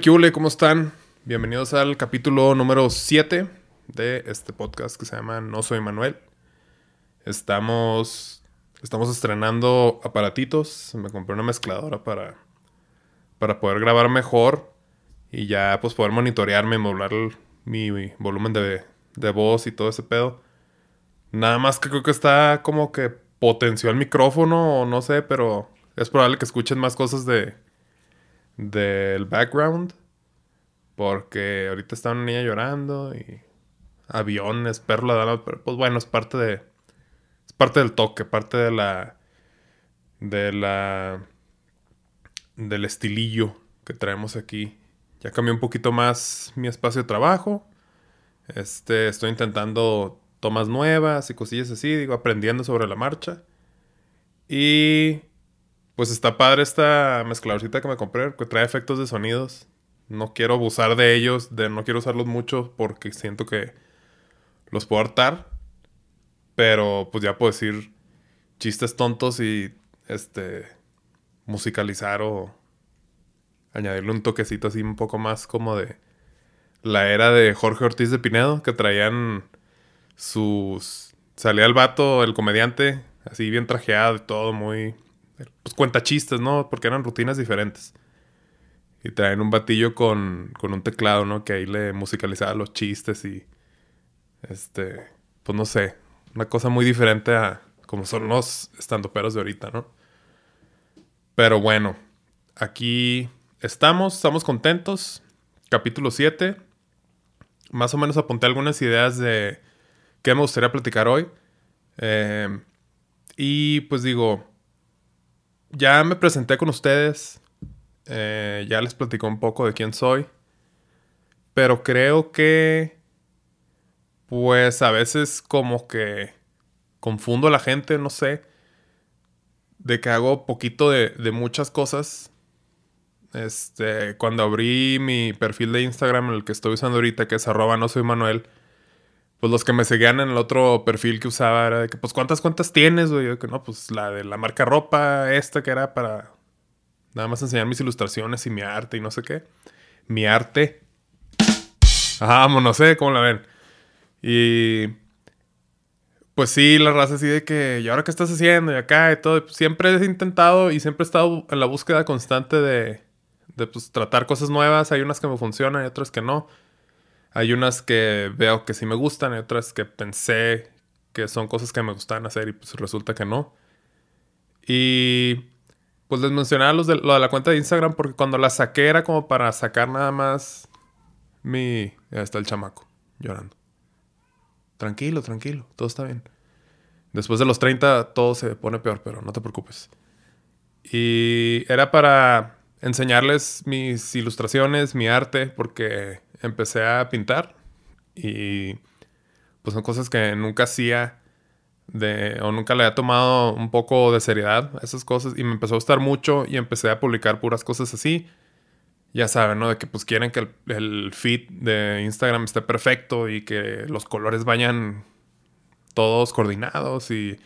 ¿Qué hule? ¿Cómo están? Bienvenidos al capítulo número 7 de este podcast que se llama No Soy Manuel. Estamos, estamos estrenando aparatitos. Me compré una mezcladora para, para poder grabar mejor y ya pues poder monitorearme, modular mi volumen de, de voz y todo ese pedo. Nada más que creo que está como que potenció el micrófono o no sé, pero es probable que escuchen más cosas de del background. Porque ahorita está una niña llorando y aviones, perro ladrando, pero pues bueno, es parte de. Es parte del toque, parte de la. de la. del estilillo que traemos aquí. Ya cambié un poquito más mi espacio de trabajo. Este, estoy intentando tomas nuevas y cosillas así, digo, aprendiendo sobre la marcha. Y pues está padre esta mezcladorcita que me compré, que trae efectos de sonidos. No quiero abusar de ellos, de, no quiero usarlos mucho porque siento que los puedo hartar. Pero pues ya puedo decir chistes tontos y este musicalizar o añadirle un toquecito así un poco más como de la era de Jorge Ortiz de Pinedo, que traían sus... Salía el vato, el comediante, así bien trajeado y todo, muy... Pues cuenta chistes, ¿no? Porque eran rutinas diferentes. Y traen un batillo con, con un teclado, ¿no? Que ahí le musicalizaba los chistes y... Este... Pues no sé. Una cosa muy diferente a como son los estandoperos de ahorita, ¿no? Pero bueno. Aquí estamos, estamos contentos. Capítulo 7. Más o menos apunté algunas ideas de qué me gustaría platicar hoy. Eh, y pues digo, ya me presenté con ustedes. eh, ya les platicó un poco de quién soy. Pero creo que, pues a veces como que confundo a la gente, no sé. De que hago poquito de, de muchas cosas. Este, cuando abrí mi perfil de Instagram, el que estoy usando ahorita, que es arroba no soy Manuel, pues los que me seguían en el otro perfil que usaba era de que, pues, ¿cuántas cuentas tienes, güey? Yo que no, pues la de la marca ropa, esta que era para nada más enseñar mis ilustraciones y mi arte y no sé qué. Mi arte. Ajá, vámonos, sé cómo la ven. Y pues sí, la raza así de que, ¿y ahora qué estás haciendo? Y acá y todo. Pues, siempre he intentado y siempre he estado en la búsqueda constante de, de pues, tratar cosas nuevas. Hay unas que me funcionan y otras que no. Hay unas que veo que sí me gustan y otras que pensé que son cosas que me gustan hacer y pues resulta que no. Y pues les mencionaba los de, lo de la cuenta de Instagram porque cuando la saqué era como para sacar nada más mi... Ya está el chamaco llorando. Tranquilo, tranquilo, todo está bien. Después de los 30 todo se pone peor, pero no te preocupes. Y era para enseñarles mis ilustraciones, mi arte, porque empecé a pintar y pues son cosas que nunca hacía de, o nunca le había tomado un poco de seriedad esas cosas y me empezó a gustar mucho y empecé a publicar puras cosas así. Ya saben, ¿no? De que pues quieren que el, el feed de Instagram esté perfecto y que los colores vayan todos coordinados y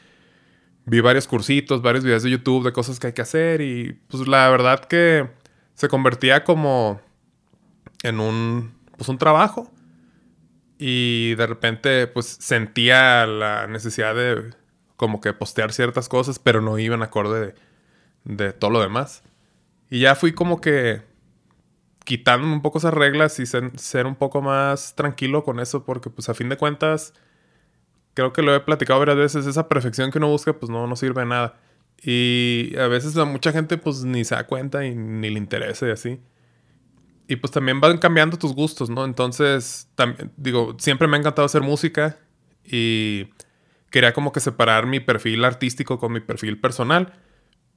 vi varios cursitos, varios videos de YouTube de cosas que hay que hacer y pues la verdad que se convertía como en un pues un trabajo. Y de repente pues sentía la necesidad de como que postear ciertas cosas pero no iban acorde de, todo lo demás. Y ya fui como que quitándome un poco esas reglas y ser, ser un poco más tranquilo con eso porque pues a fin de cuentas creo que lo he platicado varias veces, esa perfección que uno busca, pues no, no sirve de nada. Y a veces a mucha gente, pues ni se da cuenta y ni le interesa y así. Y pues también van cambiando tus gustos, ¿no? Entonces, digo, siempre me ha encantado hacer música y quería como que separar mi perfil artístico con mi perfil personal.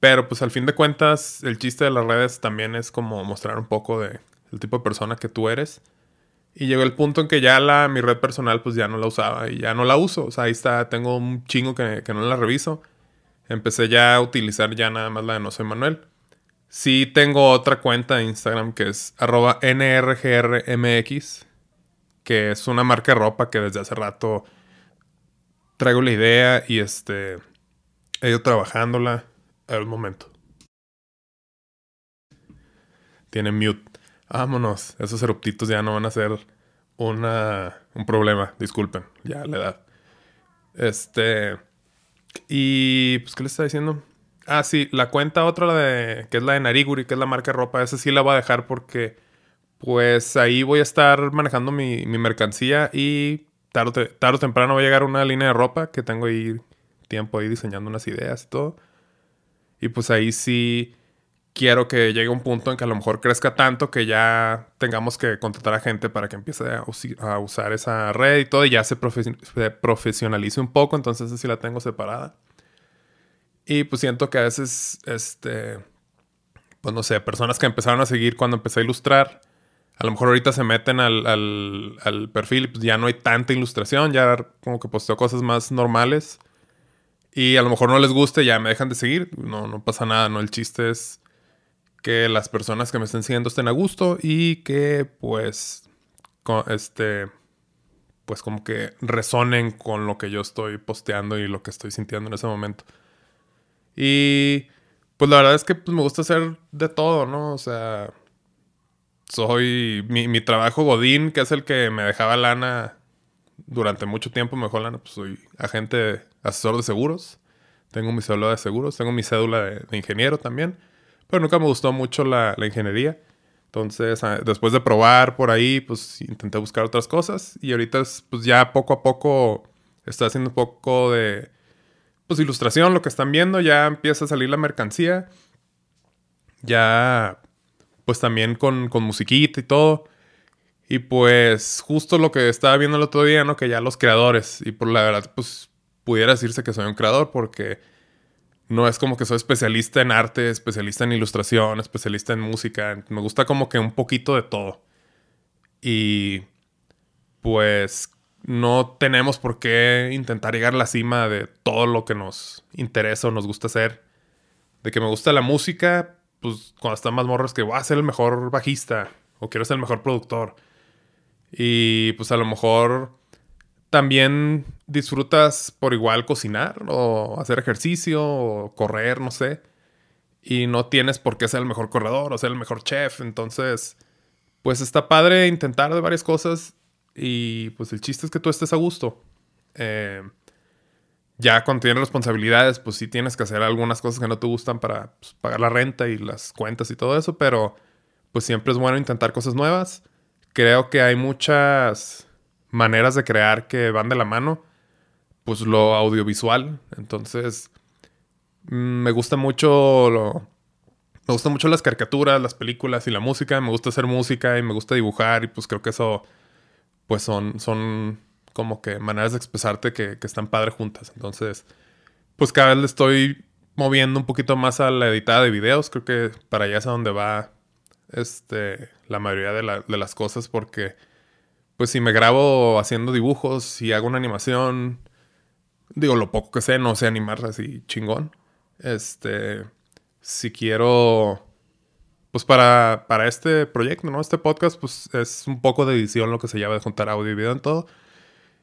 Pero pues al fin de cuentas, el chiste de las redes también es como mostrar un poco de el tipo de persona que tú eres. Y llegó el punto en que ya la, mi red personal pues ya no la usaba y ya no la uso. O sea, ahí está, tengo un chingo que, que no la reviso. Empecé ya a utilizar ya nada más la de No Soy Manuel. Sí tengo otra cuenta de Instagram que es arroba nrgrmx, que es una marca de ropa que desde hace rato traigo la idea y este he ido trabajándola. A ver momento. Tiene mute. Vámonos. Esos eruptitos ya no van a ser una, un problema. Disculpen, ya la edad. Este. Y pues, ¿qué le está diciendo? Ah, sí, la cuenta otra, la de, que es la de Nariguri, que es la marca de ropa, esa sí la voy a dejar porque, pues ahí voy a estar manejando mi, mi mercancía y tarde, tarde o temprano va a llegar una línea de ropa que tengo ahí tiempo ahí diseñando unas ideas y todo. Y pues ahí sí quiero que llegue un punto en que a lo mejor crezca tanto que ya tengamos que contratar a gente para que empiece a, usar esa red y todo y ya se, profesionalice un poco, entonces así la tengo separada. Y pues siento que a veces, este, pues no sé, personas que empezaron a seguir cuando empecé a ilustrar, a lo mejor ahorita se meten al, al perfil y pues ya no hay tanta ilustración, ya como que posteo cosas más normales. Y a lo mejor no les guste, ya me dejan de seguir. No, no pasa nada, ¿no? El chiste es que las personas que me estén siguiendo estén a gusto y que pues este pues como que resonen con lo que yo estoy posteando y lo que estoy sintiendo en ese momento. Y pues la verdad es que pues, me gusta hacer de todo, ¿no? O sea, soy mi, mi, trabajo Godín, que es el que me dejaba lana durante mucho tiempo, me dejó lana, pues soy agente, asesor de seguros. Tengo mi cédula de seguros, tengo mi cédula de ingeniero también. Pero nunca me gustó mucho la, ingeniería. Entonces, ah, después de probar por ahí, pues intenté buscar otras cosas. Y ahorita, pues ya poco a poco estoy haciendo un poco de pues ilustración, lo que están viendo. Ya empieza a salir la mercancía. Ya, pues también con, con musiquita y todo. Y pues justo lo que estaba viendo el otro día, ¿no? Que ya los creadores. Y por la verdad, pues pudiera decirse que soy un creador porque no es como que soy especialista en arte, especialista en ilustración, especialista en música. Me gusta como que un poquito de todo. Y pues no tenemos por qué intentar llegar a la cima de todo lo que nos interesa o nos gusta hacer. De que me gusta la música, pues cuando están más morros que voy a ser el mejor bajista o quiero ser el mejor productor. Y pues a lo mejor también disfrutas por igual cocinar o hacer ejercicio o correr, no sé. Y no tienes por qué ser el mejor corredor o ser el mejor chef. Entonces, pues está padre intentar de varias cosas. Y pues el chiste es que tú estés a gusto. Eh, ya cuando tienes responsabilidades, pues sí tienes que hacer algunas cosas que no te gustan para pues, pagar la renta y las cuentas y todo eso. Pero pues siempre es bueno intentar cosas nuevas. Creo que hay muchas maneras de crear que van de la mano, pues lo audiovisual. Entonces, mm, me gusta mucho me gustan mucho las caricaturas, las películas y la música. Me gusta hacer música y me gusta dibujar y pues creo que eso, pues son, son como que maneras de expresarte que, que están padres juntas. Entonces, pues cada vez le estoy moviendo un poquito más a la editada de videos. Creo que para allá es a donde va este, la mayoría de, de las cosas porque pues si me grabo haciendo dibujos, si hago una animación, digo, lo poco que sé, no sé animar así chingón. Este, si quiero, pues para, para este proyecto, ¿no? Este podcast, pues es un poco de edición lo que se llama de juntar audio y video en todo.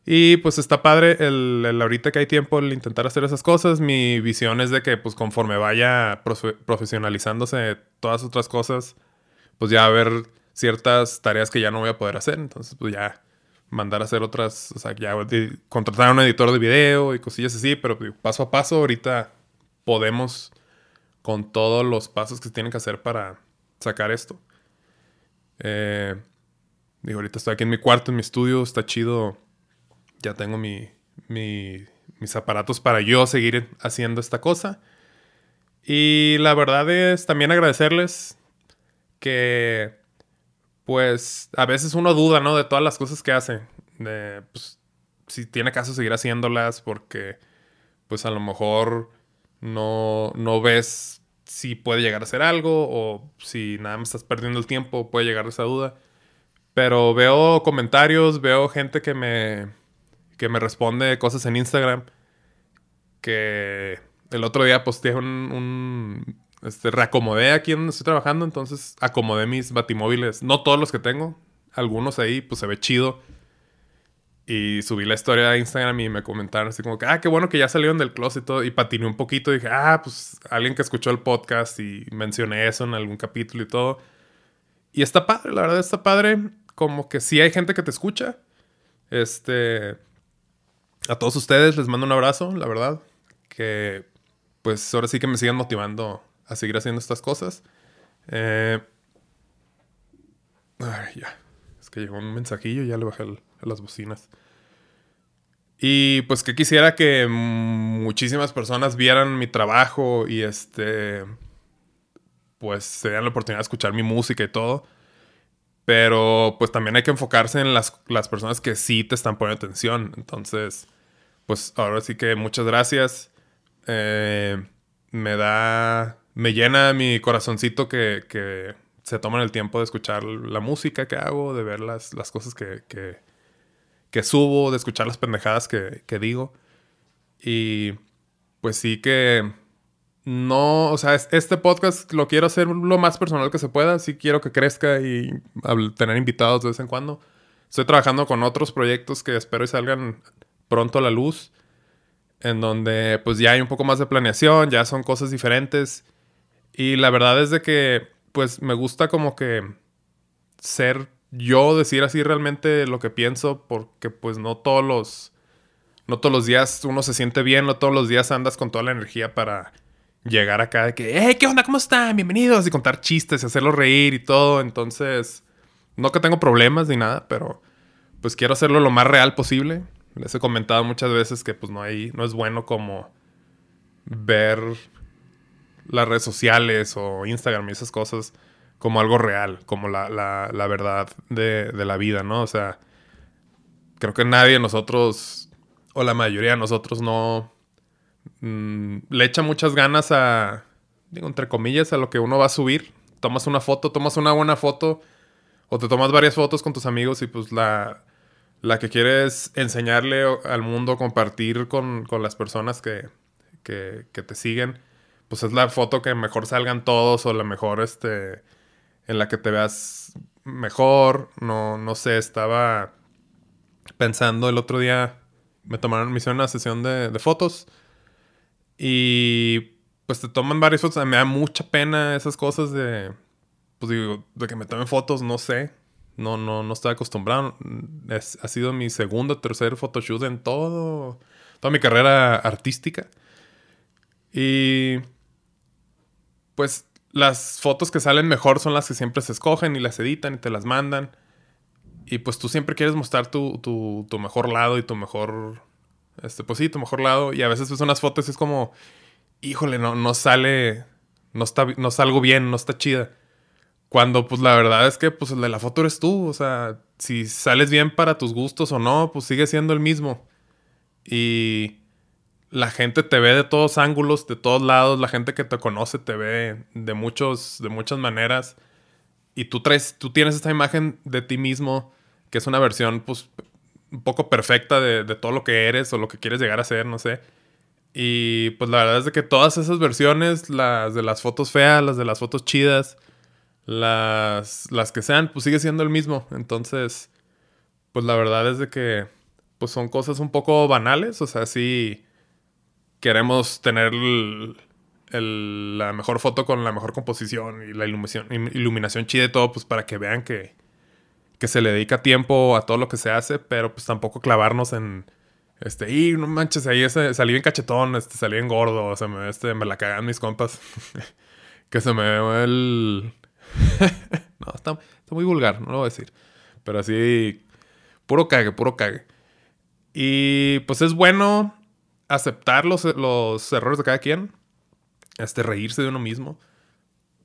Y pues está padre el, el, ahorita que hay tiempo el intentar hacer esas cosas. Mi visión es de que pues conforme vaya profesionalizándose todas otras cosas, pues ya a ver ciertas tareas que ya no voy a poder hacer. Entonces, pues ya mandar a hacer otras, o sea, ya contratar a un editor de video y cosillas así, pero paso a paso ahorita podemos con todos los pasos que se tienen que hacer para sacar esto. Eh, digo, ahorita estoy aquí en mi cuarto, en mi estudio, está chido. Ya tengo mi, mis aparatos para yo seguir haciendo esta cosa. Y la verdad es también agradecerles que pues a veces uno duda, ¿no? De todas las cosas que hace. De, pues, si tiene caso seguir haciéndolas porque, pues a lo mejor no, no ves si puede llegar a ser algo o si nada más estás perdiendo el tiempo, puede llegar a esa duda. Pero veo comentarios, veo gente que me, que me responde cosas en Instagram. Que el otro día posteé un este, reacomodé aquí donde estoy trabajando, entonces acomodé mis batimóviles. No todos los que tengo, algunos ahí, pues se ve chido. Y subí la historia a Instagram y me comentaron así como que, ah, qué bueno que ya salieron del closet y todo. Y patiné un poquito dije, ah, pues alguien que escuchó el podcast y mencioné eso en algún capítulo y todo. y está padre, la verdad está padre. Como que sí hay gente que te escucha. Este. A todos ustedes les mando un abrazo, la verdad. Que pues ahora sí que me sigan motivando a seguir haciendo estas cosas. Eh, ay, ya. Es que llegó un mensajillo ya le bajé a las bocinas. Y pues que quisiera que muchísimas personas vieran mi trabajo y este. Pues se dieran la oportunidad de escuchar mi música y todo. Pero pues también hay que enfocarse en las, las personas que sí te están poniendo atención. Entonces, pues ahora sí que muchas gracias. Eh, me da, me llena mi corazoncito que, que, se toman el tiempo de escuchar la música que hago, de ver las, las cosas que, que, que, subo, de escuchar las pendejadas que, digo. Y pues sí que no, o sea, este podcast lo quiero hacer lo más personal que se pueda. Sí quiero que crezca y tener invitados de vez en cuando. Estoy trabajando con otros proyectos que espero y salgan pronto a la luz en donde pues ya hay un poco más de planeación, ya son cosas diferentes. Y la verdad es de que pues me gusta como que ser yo, decir así realmente lo que pienso, porque pues no todos los... No todos los días uno se siente bien, no todos los días andas con toda la energía para llegar acá de que, hey, ¿qué onda? ¿Cómo están? Bienvenidos y contar chistes y hacerlos reír y todo. Entonces, no que tengo problemas ni nada, pero pues quiero hacerlo lo más real posible. Les he comentado muchas veces que pues no hay, no es bueno como ver las redes sociales o Instagram y esas cosas como algo real, como la, la, verdad de, de, la vida, ¿no? O sea, creo que nadie de nosotros, o la mayoría de nosotros, no mm, le echa muchas ganas a, digo, entre comillas, a lo que uno va a subir. Tomas una foto, tomas una buena foto, o te tomas varias fotos con tus amigos y pues la la que quieres enseñarle al mundo, compartir con, las personas que, te siguen, pues es la foto que mejor salgan todos o la mejor, este, en la que te veas mejor. No, no sé, estaba pensando el otro día, me tomaron, me hicieron una sesión de, fotos y pues te toman varias fotos. Me da mucha pena esas cosas de, pues digo, de que me tomen fotos, no sé. No, no, no estoy acostumbrado. ha sido mi segundo tercer photoshoot en todo, toda mi carrera artística. Y pues las fotos que salen mejor son las que siempre se escogen y las editan y te las mandan. Y pues tú siempre quieres mostrar tu, tu, tu mejor lado y tu mejor... Este, pues sí, tu mejor lado. Y a veces ves unas fotos y es como... Híjole, no, no sale... No, está, no salgo bien, no está chida. Cuando pues la verdad es que pues el de la foto eres tú, o sea, si sales bien para tus gustos o no, pues sigue siendo el mismo. Y la gente te ve de todos ángulos, de todos lados, la gente que te conoce te ve de muchos de muchas maneras y tú traes tú tienes esta imagen de ti mismo que es una versión pues un poco perfecta de, de todo lo que eres o lo que quieres llegar a ser, no sé. Y pues la verdad es de que todas esas versiones, las de las fotos feas, las de las fotos chidas, las, las que sean, pues sigue siendo el mismo. Entonces, pues la verdad es de que pues son cosas un poco banales. O sea, sí queremos tener la mejor foto con la mejor composición y la iluminación, iluminación chida y todo, pues para que vean que, que se le dedica tiempo a todo lo que se hace, pero pues tampoco clavarnos en este, y no manches, ahí ese, salí bien cachetón, este, salí bien gordo, o sea, me, este, me la cagan mis compas. que se me ve el, no, está, muy vulgar, no lo voy a decir. Pero así, puro cague, puro cague. Y pues es bueno aceptar los, los errores de cada quien. Este, reírse de uno mismo.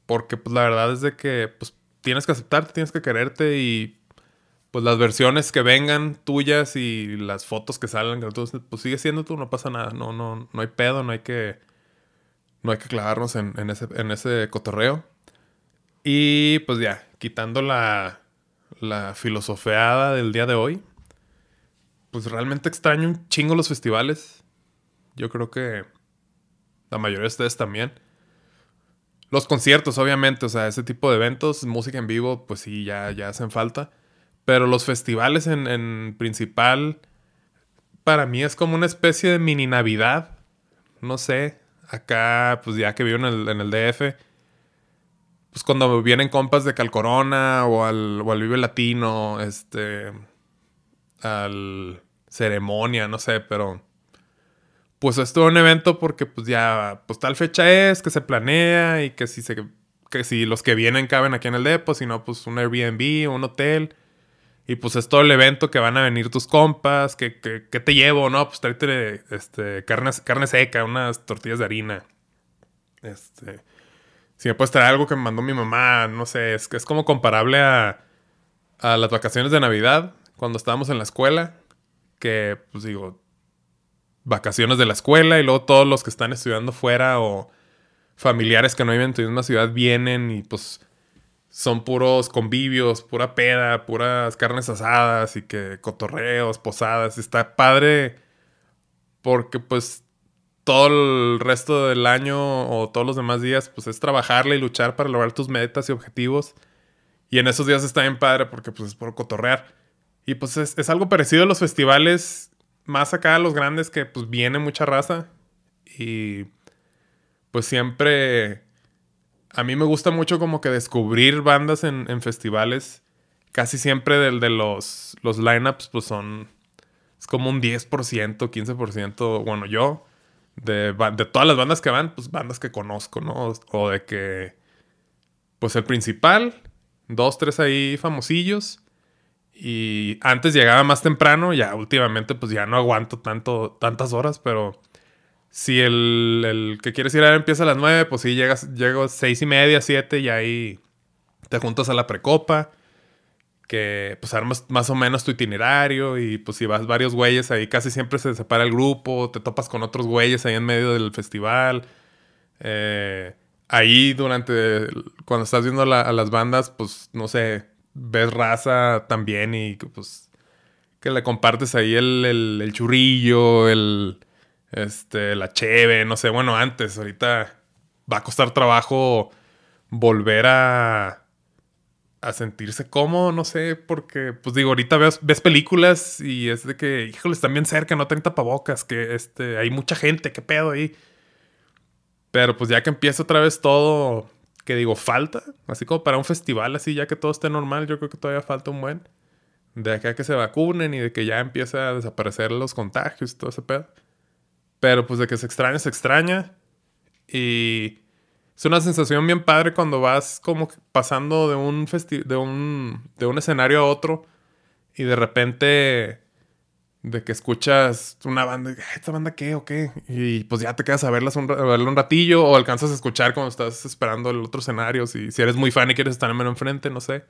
Porque pues la verdad es de que pues tienes que aceptarte, tienes que quererte y pues las versiones que vengan tuyas y las fotos que salgan, pues sigue siendo tú, no pasa nada, no, no, no hay pedo, no hay que, no hay que clavarnos en, en, ese, en ese cotorreo. Y pues ya, quitando la, la filosofeada del día de hoy, pues realmente extraño un chingo los festivales. Yo creo que la mayoría de ustedes también. Los conciertos, obviamente, o sea, ese tipo de eventos, música en vivo, pues sí, ya, ya hacen falta. Pero los festivales en, en principal, para mí es como una especie de mini Navidad. No sé, acá, pues ya que vivo en el, en el DF, pues cuando vienen compas de Calcorona o al, o al Vive Latino, este, al Ceremonia, no sé, pero pues es un evento porque pues ya, pues tal fecha es, que se planea y que si, se, que si los que vienen caben aquí en el depo, si no, pues un Airbnb, un hotel. Y pues es todo el evento que van a venir tus compas, que, que, que te llevo, ¿no? Pues tráete este, carne, carne seca, unas tortillas de harina. Este, si me puedes traer algo que me mandó mi mamá, no sé, es, es como comparable a, a las vacaciones de Navidad, cuando estábamos en la escuela, que pues digo, vacaciones de la escuela y luego todos los que están estudiando fuera o familiares que no viven en tu misma ciudad vienen y pues son puros convivios, pura peda, puras carnes asadas y que cotorreos, posadas. Está padre porque pues todo el resto del año o todos los demás días pues es trabajarle y luchar para lograr tus metas y objetivos. Y en esos días está bien padre porque pues es por cotorrear. Y pues es, es algo parecido a los festivales más acá a los grandes que pues viene mucha raza y pues siempre a mí me gusta mucho como que descubrir bandas en, festivales. Casi siempre del de los, los lineups pues son es como un 10%, 15%, bueno, yo de, de todas las bandas que van, pues bandas que conozco, ¿no? O de que pues el principal, dos, tres ahí famosillos y antes llegaba más temprano, ya últimamente pues ya no aguanto tanto, tantas horas, pero si el, que quieres ir a empieza a las 9, pues sí, llegas, llego a 6 y media, 7 y ahí te juntas a la precopa, que pues armas más o menos tu itinerario y pues si vas varios güeyes ahí casi siempre se separa el grupo, te topas con otros güeyes ahí en medio del festival. Eh, ahí durante, cuando estás viendo a las bandas, pues no sé, ves raza también y pues que le compartes ahí el, el, churrillo, el, este, la cheve, no sé, bueno, antes, ahorita va a costar trabajo volver a, a sentirse cómodo, no sé, porque, pues digo, ahorita ves, ves películas y es de que, híjole, están bien cerca, no traen tapabocas, que este, hay mucha gente, qué pedo ahí. Pero pues ya que empieza otra vez todo que digo, falta, así como para un festival, así ya que todo esté normal, yo creo que todavía falta un buen. De acá que se vacunen y de que ya empiece a desaparecer los contagios y todo ese pedo. Pero pues de que se extraña, se extraña. Y es una sensación bien padre cuando vas como pasando de un, de un, de un escenario a otro y de repente de que escuchas una banda, ¿esta banda qué o qué? Y pues ya te quedas a, verlas un, verla un ratillo o alcanzas a escuchar cuando estás esperando el otro escenario. Si, si eres muy fan y quieres estar menos enfrente, no sé.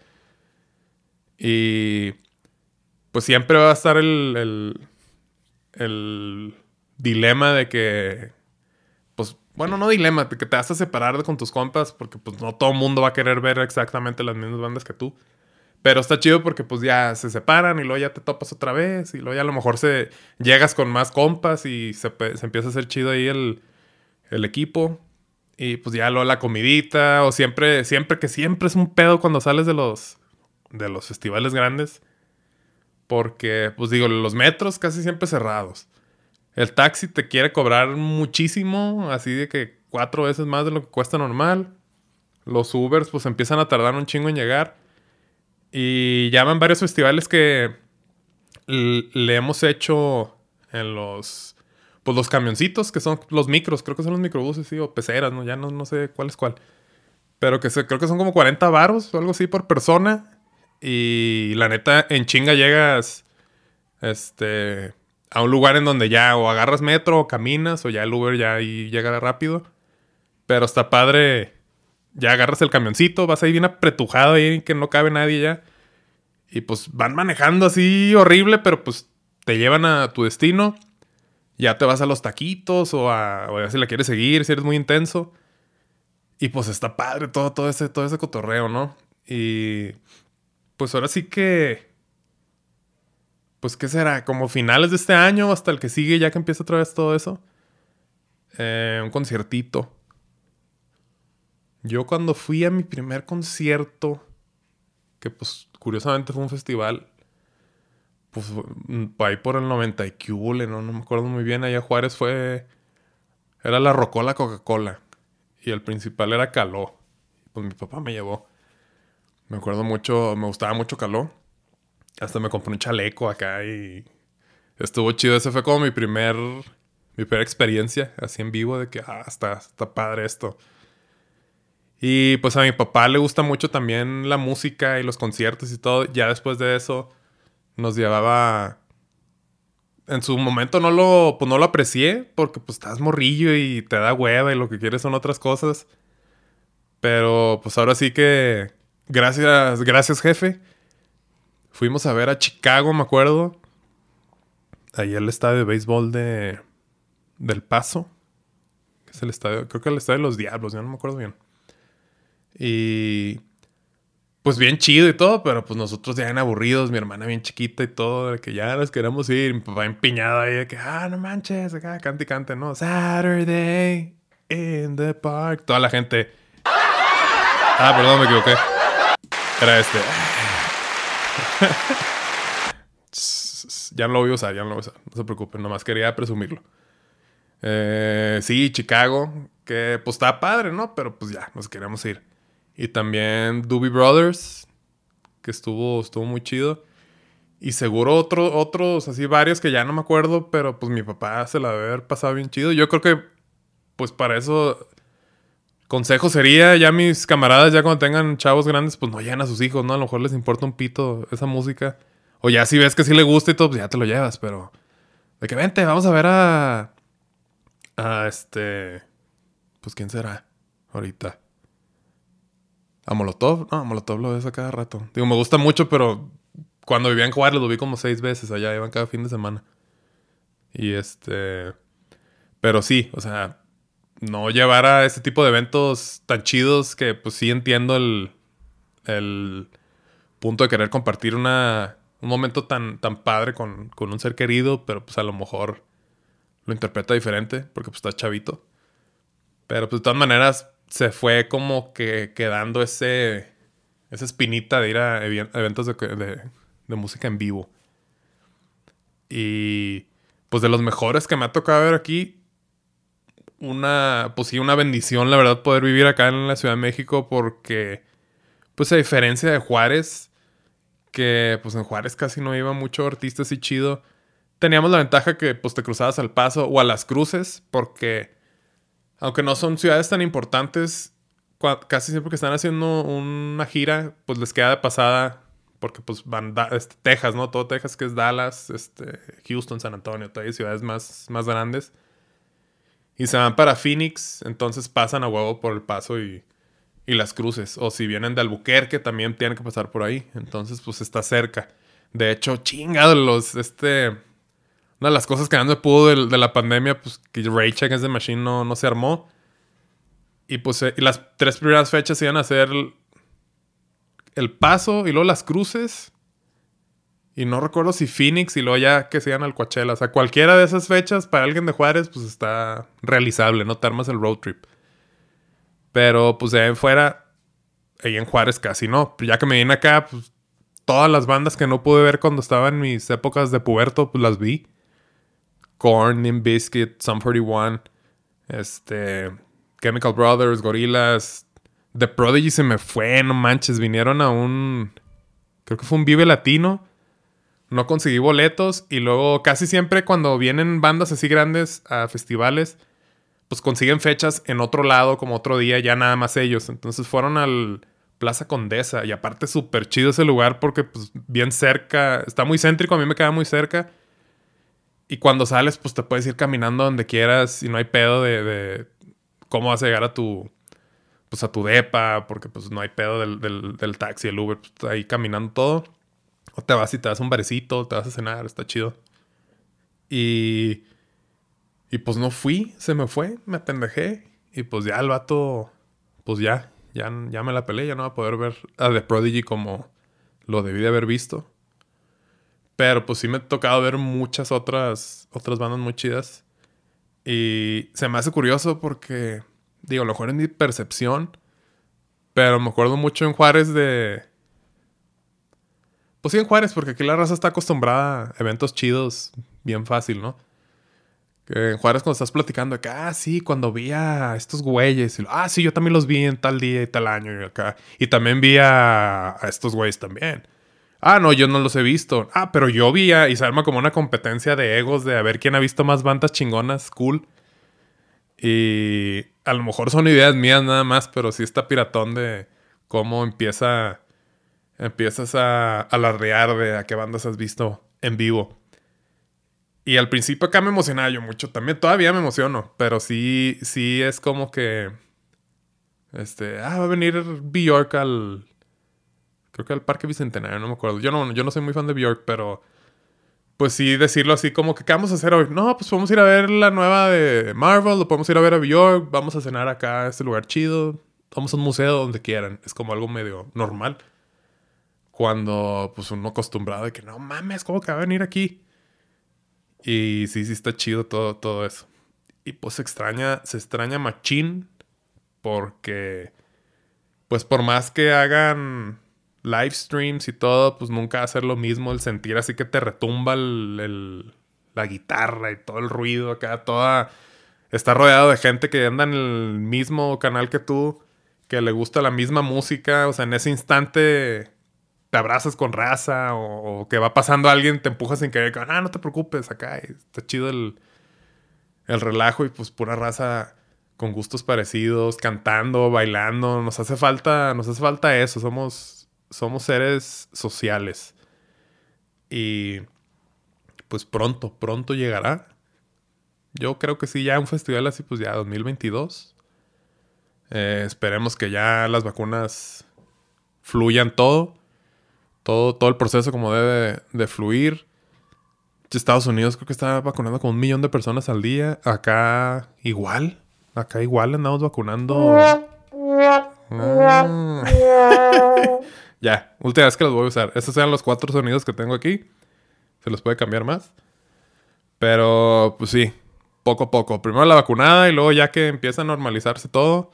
Y pues siempre va a estar el, el, el dilema de que, pues, bueno, no dilema, de que te vas a separar con tus compas porque pues no todo el mundo va a querer ver exactamente las mismas bandas que tú. Pero está chido porque pues ya se separan y luego ya te topas otra vez y luego ya a lo mejor se llegas con más compas y se, empieza a hacer chido ahí el, el, equipo. Y pues ya luego la comidita o siempre, siempre que siempre es un pedo cuando sales de los, de los festivales grandes. Porque pues digo, los metros casi siempre cerrados. El taxi te quiere cobrar muchísimo, así de que cuatro veces más de lo que cuesta normal. Los Ubers pues empiezan a tardar un chingo en llegar. Y llaman varios festivales que le hemos hecho en los. Pues los camioncitos, que son los micros, creo que son los microbuses, sí, o peceras, ¿no? Ya no, no sé cuál es cuál. Pero que creo que son como 40 varos o algo así por persona. Y la neta, en chinga llegas este, a un lugar en donde ya o agarras metro o caminas o ya el Uber ya ahí llega rápido. Pero está padre ya agarras el camioncito, vas ahí bien apretujado ahí que no cabe nadie ya. Y pues van manejando así horrible, pero pues te llevan a tu destino. Ya te vas a los taquitos o a, o si la quieres seguir, si eres muy intenso. Y pues está padre todo, todo, ese, todo ese cotorreo, ¿no? Y pues ahora sí que... Pues qué será, como finales de este año hasta el que sigue ya que empieza otra vez todo eso. Eh, un conciertito. Yo cuando fui a mi primer concierto, que pues curiosamente fue un festival, pues mm, ahí por el 90 y ¿no? no me acuerdo muy bien, allá Juárez fue, era la Rocola Coca-Cola y el principal era Caló. pues mi papá me llevó. Me acuerdo mucho, me gustaba mucho Caló. Hasta me compré un chaleco acá y estuvo chido. Ese fue como mi primer, mi primera experiencia así en vivo de que, ah, está, está padre esto. Y pues a mi papá le gusta mucho también la música y los conciertos y todo. Ya después de eso nos llevaba... En su momento no lo, pues no lo aprecié porque pues estás morrillo y te da hueva y lo que quieres son otras cosas. Pero pues ahora sí que... Gracias, gracias jefe. Fuimos a ver a Chicago, me acuerdo. Ahí el estadio de béisbol de... Del Paso. Es el estadio, creo que el estadio de los Diablos, ya no me acuerdo bien. Y pues bien chido y todo, pero pues nosotros ya bien aburridos, mi hermana bien chiquita y todo, de que ya nos queremos ir, mi papá empiñado ahí de que, ah, no manches, acá cante y cante, ¿no? Saturday in the park. Toda la gente. Ah, perdón, me equivoqué. Era este. ya no lo voy a usar, ya no lo voy a usar. No se preocupen, nomás quería presumirlo. Eh, sí, Chicago, que pues está padre, ¿no? Pero pues ya, nos queremos ir. Y también Doobie Brothers, que estuvo, estuvo muy chido. Y seguro otro, otros, así varios que ya no me acuerdo, pero pues mi papá se la debe haber pasado bien chido. Yo creo que, pues para eso, consejo sería ya mis camaradas, ya cuando tengan chavos grandes, pues no lleven a sus hijos, ¿no? A lo mejor les importa un pito esa música. O ya si ves que sí le gusta y todo, pues ya te lo llevas, pero... De que vente, vamos a ver a... A este... Pues quién será ahorita. A Molotov, no, a Molotov lo ves a cada rato. Digo, me gusta mucho, pero cuando vivía en Juárez lo vi como seis veces. Allá iban cada fin de semana. Y este. Pero sí, o sea, no llevar a ese tipo de eventos tan chidos que, pues sí entiendo el. el punto de querer compartir una, un momento tan, tan padre con, con un ser querido, pero pues a lo mejor lo interpreta diferente porque pues está chavito. Pero pues de todas maneras, se fue como que quedando ese, esa espinita de ir a eventos de, música en vivo. Y pues de los mejores que me ha tocado ver aquí, una, pues sí, una bendición, la verdad, poder vivir acá en la Ciudad de México porque, pues a diferencia de Juárez, que pues en Juárez casi no iba mucho artista así chido, teníamos la ventaja que pues te cruzabas al paso o a las cruces porque aunque no son ciudades tan importantes, casi siempre que están haciendo una gira, pues les queda de pasada, porque pues van este, Texas, ¿no? Todo Texas, que es Dallas, este, Houston, San Antonio, todas ciudades más, más grandes. Y se van para Phoenix, entonces pasan a huevo por el paso y, y las cruces. O si vienen de Albuquerque, también tienen que pasar por ahí. Entonces, pues está cerca. De hecho, chingado, los, este, una de las cosas que no me pudo de, la pandemia, pues que Ray Check the Machine no, no se armó. Y pues eh, las tres primeras fechas iban a ser el, paso y luego las cruces. Y no recuerdo si Phoenix y luego ya que se iban al Coachella. O sea, cualquiera de esas fechas para alguien de Juárez, pues está realizable, ¿no? Te armas el road trip. Pero pues de ahí en fuera, ahí en Juárez casi no. Ya que me vine acá, pues todas las bandas que no pude ver cuando estaba en mis épocas de puberto, pues las vi. Korn, Biscuit, Sum 41, este, Chemical Brothers, Gorillaz, The Prodigy se me fue, no manches, vinieron a un, creo que fue un Vive Latino, no conseguí boletos y luego casi siempre cuando vienen bandas así grandes a festivales, pues consiguen fechas en otro lado, como otro día, ya nada más ellos. Entonces fueron al Plaza Condesa y aparte súper chido ese lugar porque pues bien cerca, está muy céntrico, a mí me queda muy cerca y cuando sales, pues te puedes ir caminando donde quieras y no hay pedo de, cómo vas a llegar a tu, pues a tu depa, porque pues no hay pedo del, taxi, el Uber, pues, ahí caminando todo. O te vas y te das un barecito, te vas a cenar, está chido. Y, y pues no fui, se me fue, me apendejé. Y pues ya el vato, pues ya, ya, ya me la peleé, ya no va a poder ver a The Prodigy como lo debí de haber visto. Pero pues sí me ha tocado ver muchas otras, otras bandas muy chidas. Y se me hace curioso porque, digo, a lo mejor en mi percepción, pero me acuerdo mucho en Juárez de... Pues sí, en Juárez, porque aquí la raza está acostumbrada a eventos chidos bien fácil, ¿no? En Juárez cuando estás platicando que, ah, sí, cuando vi a estos güeyes. Ah, sí, yo también los vi en tal día y tal año y acá. Y también vi a estos güeyes también. Ah, no, yo no los he visto. Ah, pero yo vi a... Y se arma como una competencia de egos de a ver quién ha visto más bandas chingonas, cool. Y a lo mejor son ideas mías nada más, pero sí está piratón de cómo empieza... Empiezas a alardear de a qué bandas has visto en vivo. Y al principio acá me emocionaba yo mucho. También todavía me emociono. Pero sí, sí es como que... Este... Ah, va a venir Bjork al creo que al Parque Bicentenario, no me acuerdo. Yo no, yo no soy muy fan de Bjork, pero pues sí decirlo así como que ¿qué vamos a hacer hoy? No, pues podemos ir a ver la nueva de Marvel, o podemos ir a ver a Bjork, vamos a cenar acá a este lugar chido, vamos a un museo donde quieran. Es como algo medio normal. Cuando pues uno acostumbrado de que no mames, ¿cómo que va a venir aquí? Y sí, sí está chido todo, todo eso. Y pues se extraña, se extraña machín porque pues por más que hagan live streams y todo, pues nunca va a ser lo mismo el sentir así que te retumba el, la guitarra y todo el ruido acá, toda... Está rodeado de gente que anda en el mismo canal que tú, que le gusta la misma música, o sea, en ese instante te abrazas con raza o, que va pasando alguien, te empujas sin querer, ah, no te preocupes, acá está chido el, el relajo y pues pura raza con gustos parecidos, cantando, bailando, nos hace falta, nos hace falta eso, somos somos seres sociales. Y pues pronto, pronto llegará. Yo creo que sí, ya un festival así, pues ya 2022. Eh, esperemos que ya las vacunas fluyan todo. Todo, todo el proceso como debe de fluir. Estados Unidos creo que está vacunando como un millón de personas al día. Acá igual. Acá igual andamos vacunando. Ah. Ya, última vez que los voy a usar. Estos sean los cuatro sonidos que tengo aquí. Se los puede cambiar más. Pero, pues sí, poco a poco. Primero la vacunada y luego ya que empieza a normalizarse todo.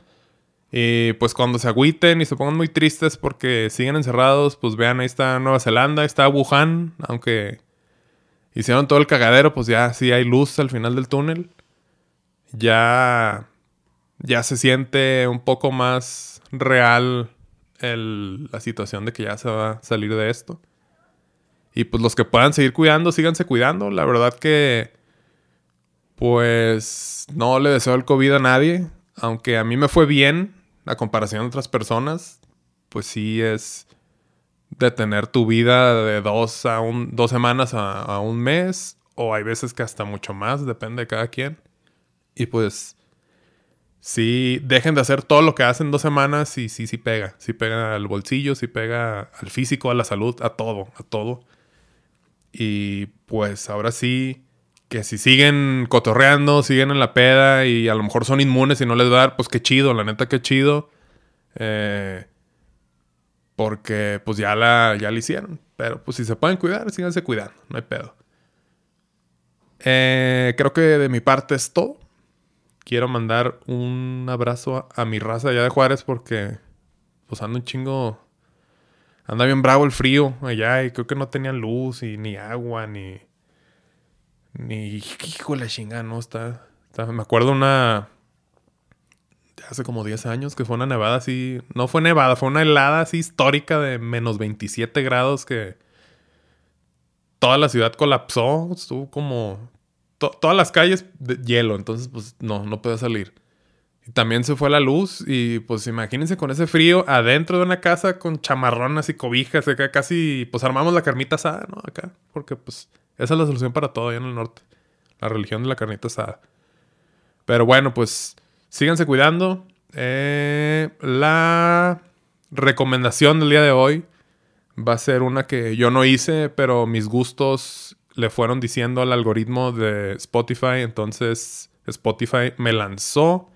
Y pues cuando se agüiten y se pongan muy tristes porque siguen encerrados, pues vean, ahí está Nueva Zelanda, ahí está Wuhan, aunque hicieron todo el cagadero, pues ya sí hay luz al final del túnel. Ya, ya se siente un poco más real la situación de que ya se va a salir de esto. Y pues los que puedan seguir cuidando, síganse cuidando. La verdad que, pues, no le deseo el COVID a nadie. Aunque a mí me fue bien, a comparación de otras personas, pues sí es detener tu vida de dos, a un, dos semanas a, a un mes. O hay veces que hasta mucho más, depende de cada quien. Y pues sí, dejen de hacer todo lo que hacen dos semanas y sí, sí pega. Sí pega al bolsillo, sí pega al físico, a la salud, a todo, a todo. Y pues ahora sí, que si siguen cotorreando, siguen en la peda y a lo mejor son inmunes y no les va a dar, pues qué chido, la neta qué chido. Eh, porque pues ya la, ya la hicieron. Pero pues si se pueden cuidar, síganse cuidando, no hay pedo. Eh, creo que de mi parte es todo quiero mandar un abrazo a, mi raza allá de Juárez porque pues anda un chingo. Anda bien bravo el frío allá y creo que no tenían luz y ni agua ni. Ni. La chingada, no está, Me acuerdo una. Hace como 10 años que fue una nevada así. No fue nevada, fue una helada así histórica de menos 27 grados que. Toda la ciudad colapsó. Estuvo como todas las calles de hielo, entonces pues no, no puede salir. Y también se fue la luz y pues imagínense con ese frío adentro de una casa con chamarronas y cobijas, acá casi pues armamos la carnita asada, ¿no? Acá, porque pues esa es la solución para todo allá en el norte, la religión de la carnita asada. Pero bueno, pues síganse cuidando. Eh, la recomendación del día de hoy va a ser una que yo no hice, pero mis gustos le fueron diciendo al algoritmo de Spotify. Entonces Spotify me lanzó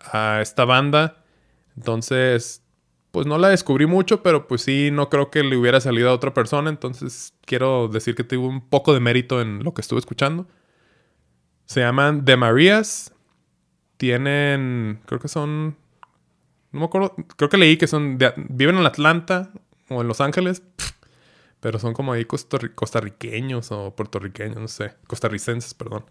a esta banda. Entonces, pues no la descubrí mucho, pero pues sí, no creo que le hubiera salido a otra persona. Entonces quiero decir que tuve un poco de mérito en lo que estuve escuchando. Se llaman The Marías. Tienen, creo que son, no me acuerdo, creo que leí que son, viven en Atlanta o en Los Ángeles. Pero son como ahí costarriqueños o puertorriqueños, no sé. Costarricenses, perdón.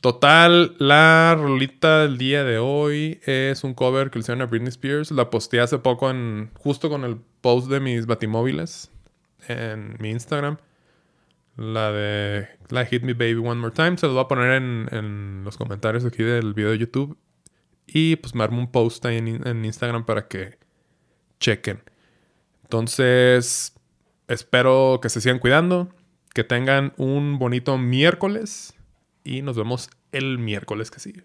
Total, la rolita del día de hoy es un cover que le hicieron a Britney Spears. La posteé hace poco en justo con el post de mis batimóviles en mi Instagram. La de la Hit Me Baby One More Time. Se lo voy a poner en, en los comentarios aquí del video de YouTube. Y pues me armo un post ahí en, en Instagram para que chequen. Entonces, espero que se sigan cuidando. Que tengan un bonito miércoles y nos vemos el miércoles que sigue.